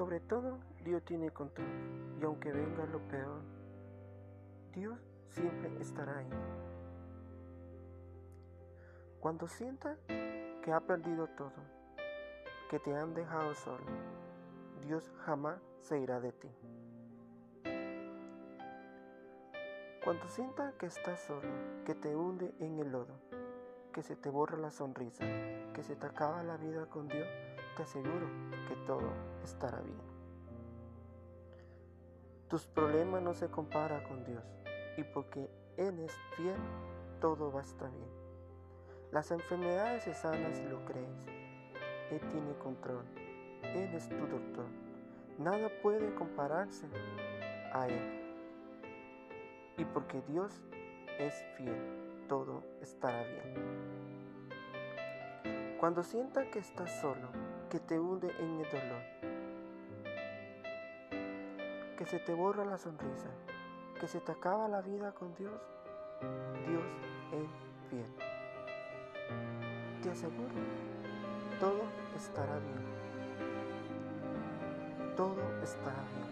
Sobre todo, Dios tiene control y aunque venga lo peor, Dios siempre estará ahí. Cuando sienta que ha perdido todo, que te han dejado solo, Dios jamás se irá de ti. Cuando sienta que estás solo, que te hunde en el lodo, que se te borra la sonrisa, que se te acaba la vida con Dios, te aseguro que todo estará bien. Tus problemas no se comparan con Dios y porque Él es fiel, todo va a estar bien. Las enfermedades se sanan si lo crees. Él tiene control. Él es tu doctor. Nada puede compararse a Él. Y porque Dios es fiel, todo estará bien. Cuando sienta que estás solo, que te hunde en el dolor, que se te borra la sonrisa, que se te acaba la vida con Dios, Dios es fiel. Te aseguro, todo estará bien. Todo estará bien.